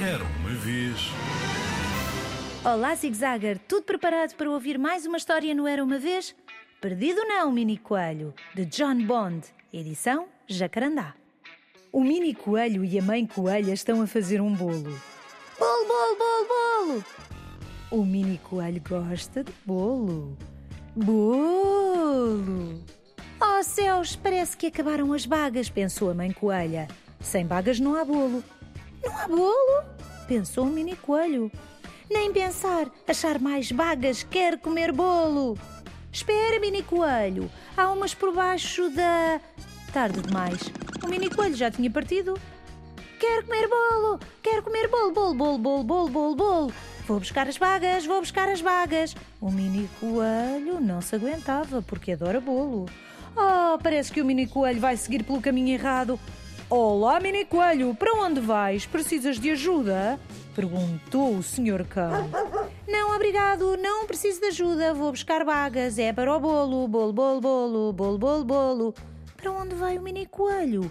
Era uma vez. Olá, Zigzagger, tudo preparado para ouvir mais uma história no Era Uma Vez? Perdido não, Mini Coelho, de John Bond, edição Jacarandá. O Mini Coelho e a Mãe Coelha estão a fazer um bolo. Bolo, bolo, bolo, bolo! O Mini Coelho gosta de bolo. Bolo! Oh céus, parece que acabaram as bagas, pensou a Mãe Coelha. Sem bagas não há bolo. Não há bolo? Pensou o Mini Coelho. Nem pensar, achar mais bagas, quer comer bolo. Espera, Mini Coelho, há umas por baixo da. Tarde demais. O Mini Coelho já tinha partido. Quero comer bolo, quero comer bolo, bolo, bolo, bolo, bolo, bolo, bolo. Vou buscar as bagas, vou buscar as bagas. O Mini Coelho não se aguentava porque adora bolo. Oh, parece que o Mini Coelho vai seguir pelo caminho errado. Olá, Mini Coelho, para onde vais? Precisas de ajuda? Perguntou o Sr. Cão. Não, obrigado, não preciso de ajuda. Vou buscar bagas. É para o bolo, bolo, bolo, bolo, bolo, bolo, bolo. Para onde vai o Mini Coelho?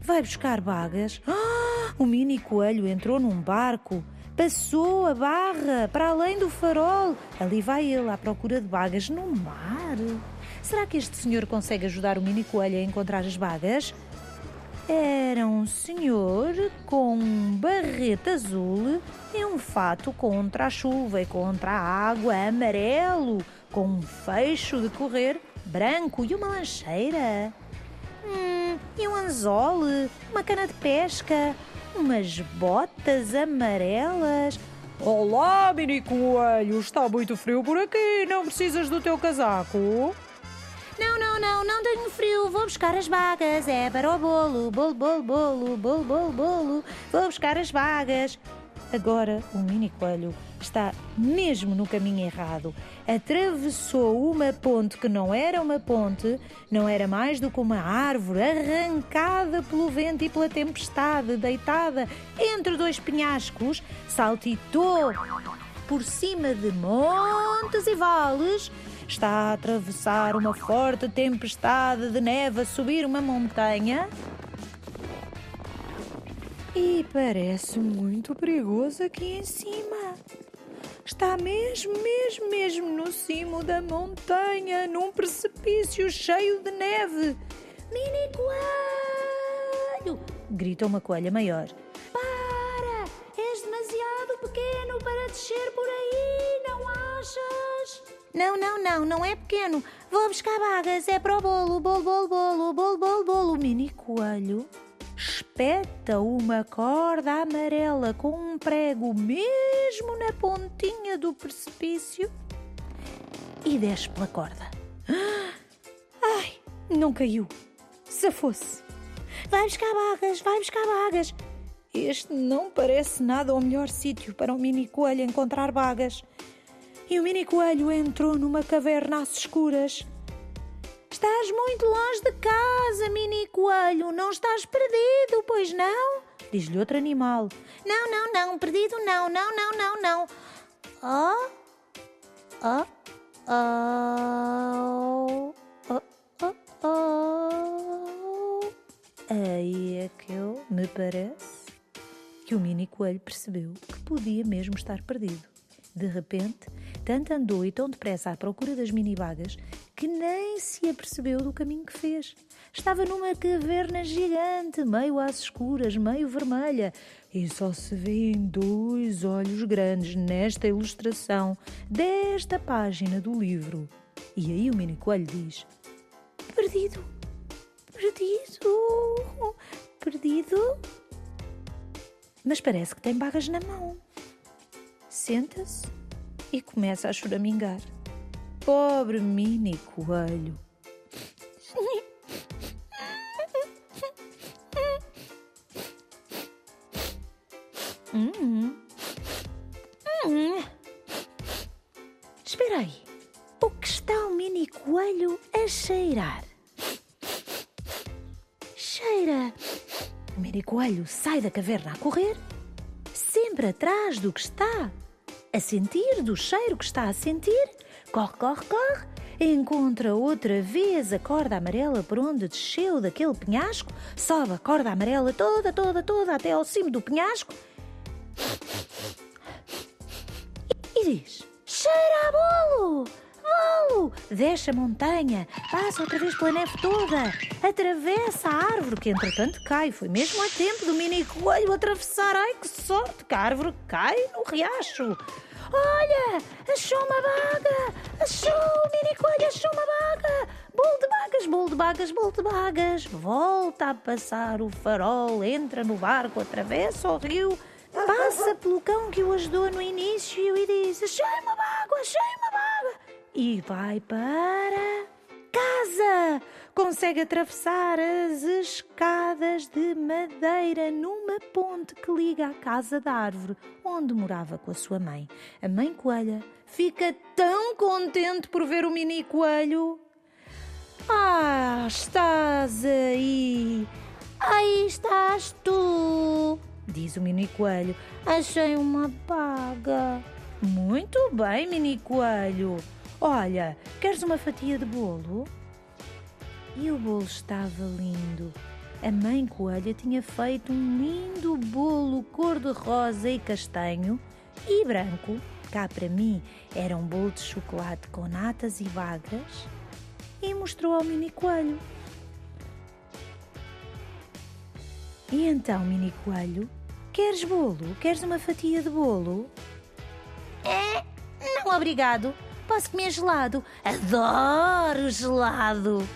Vai buscar bagas? Ah, o Mini Coelho entrou num barco. Passou a barra para além do farol. Ali vai ele à procura de bagas no mar. Será que este senhor consegue ajudar o Mini Coelho a encontrar as bagas? Era um senhor com um barrete azul e um fato contra a chuva e contra a água amarelo, com um fecho de correr branco e uma lancheira. Hum, e um anzol, uma cana de pesca, umas botas amarelas. Olá, mini coelho, está muito frio por aqui, não precisas do teu casaco? Tenho frio. Vou buscar as bagas. É para o bolo. Bolo, bolo, bolo, bolo, bolo, bolo. Vou buscar as bagas. Agora o mini coelho está mesmo no caminho errado. Atravessou uma ponte que não era uma ponte, não era mais do que uma árvore arrancada pelo vento e pela tempestade, deitada entre dois penhascos, saltitou por cima de montes e vales está a atravessar uma forte tempestade de neve a subir uma montanha. E parece muito perigoso aqui em cima. Está mesmo, mesmo, mesmo no cimo da montanha, num precipício cheio de neve. Mini coelho! grita uma coelha maior. Para! És demasiado pequeno para descer por aí, não achas? Não, não, não, não é pequeno. Vou buscar bagas, é para o bolo, bolo, bolo, bolo, bolo, bolo, bolo. O mini coelho espeta uma corda amarela com um prego mesmo na pontinha do precipício e desce pela corda. Ai, não caiu. Se fosse. Vai buscar bagas, vai buscar bagas. Este não parece nada o melhor sítio para um mini coelho encontrar bagas e o mini coelho entrou numa caverna às escuras. Estás muito longe de casa, mini coelho. Não estás perdido, pois não? Diz-lhe outro animal. Não, não, não, perdido não, não, não, não, não. Oh, oh, oh, oh, oh, oh. Aí é que eu, me parece, que o mini coelho percebeu que podia mesmo estar perdido. De repente, tanto andou e tão depressa à procura das mini-bagas que nem se apercebeu do caminho que fez. Estava numa caverna gigante, meio às escuras, meio vermelha, e só se vêem dois olhos grandes nesta ilustração desta página do livro. E aí o mini coelho diz: Perdido, perdido, perdido. Mas parece que tem bagas na mão. Senta-se e começa a choramingar. Pobre mini coelho. Hum. Hum. Espera aí. O que está o mini coelho a cheirar? Cheira. O mini coelho sai da caverna a correr, sempre atrás do que está a sentir, do cheiro que está a sentir. Corre, corre, corre. Encontra outra vez a corda amarela por onde desceu daquele penhasco. Sobe a corda amarela toda, toda, toda até ao cimo do penhasco. E diz: Cheira a bolo! Desce a montanha, passa outra vez pela neve toda, atravessa a árvore, que entretanto cai. Foi mesmo a tempo do mini coelho atravessar. Ai que sorte! Que a árvore cai no riacho. Olha! Achou uma baga! Achou! Mini coelho achou uma baga! Bolo de bagas, bolo de bagas, bolo de bagas! Volta a passar o farol, entra no barco, atravessa o rio, passa pelo cão que o ajudou no início e diz: Achei uma baga, achei uma! E vai para casa! Consegue atravessar as escadas de madeira numa ponte que liga à casa da árvore onde morava com a sua mãe. A mãe coelha fica tão contente por ver o mini coelho. Ah, estás aí! Aí estás tu! Diz o mini coelho. Achei uma baga. Muito bem, mini coelho. Olha, queres uma fatia de bolo? E o bolo estava lindo. A mãe coelha tinha feito um lindo bolo cor-de-rosa e castanho e branco. Cá para mim era um bolo de chocolate com natas e bagas. E mostrou ao mini coelho. E então, mini coelho, queres bolo? Queres uma fatia de bolo? É, não obrigado. Posso comer gelado? Adoro gelado!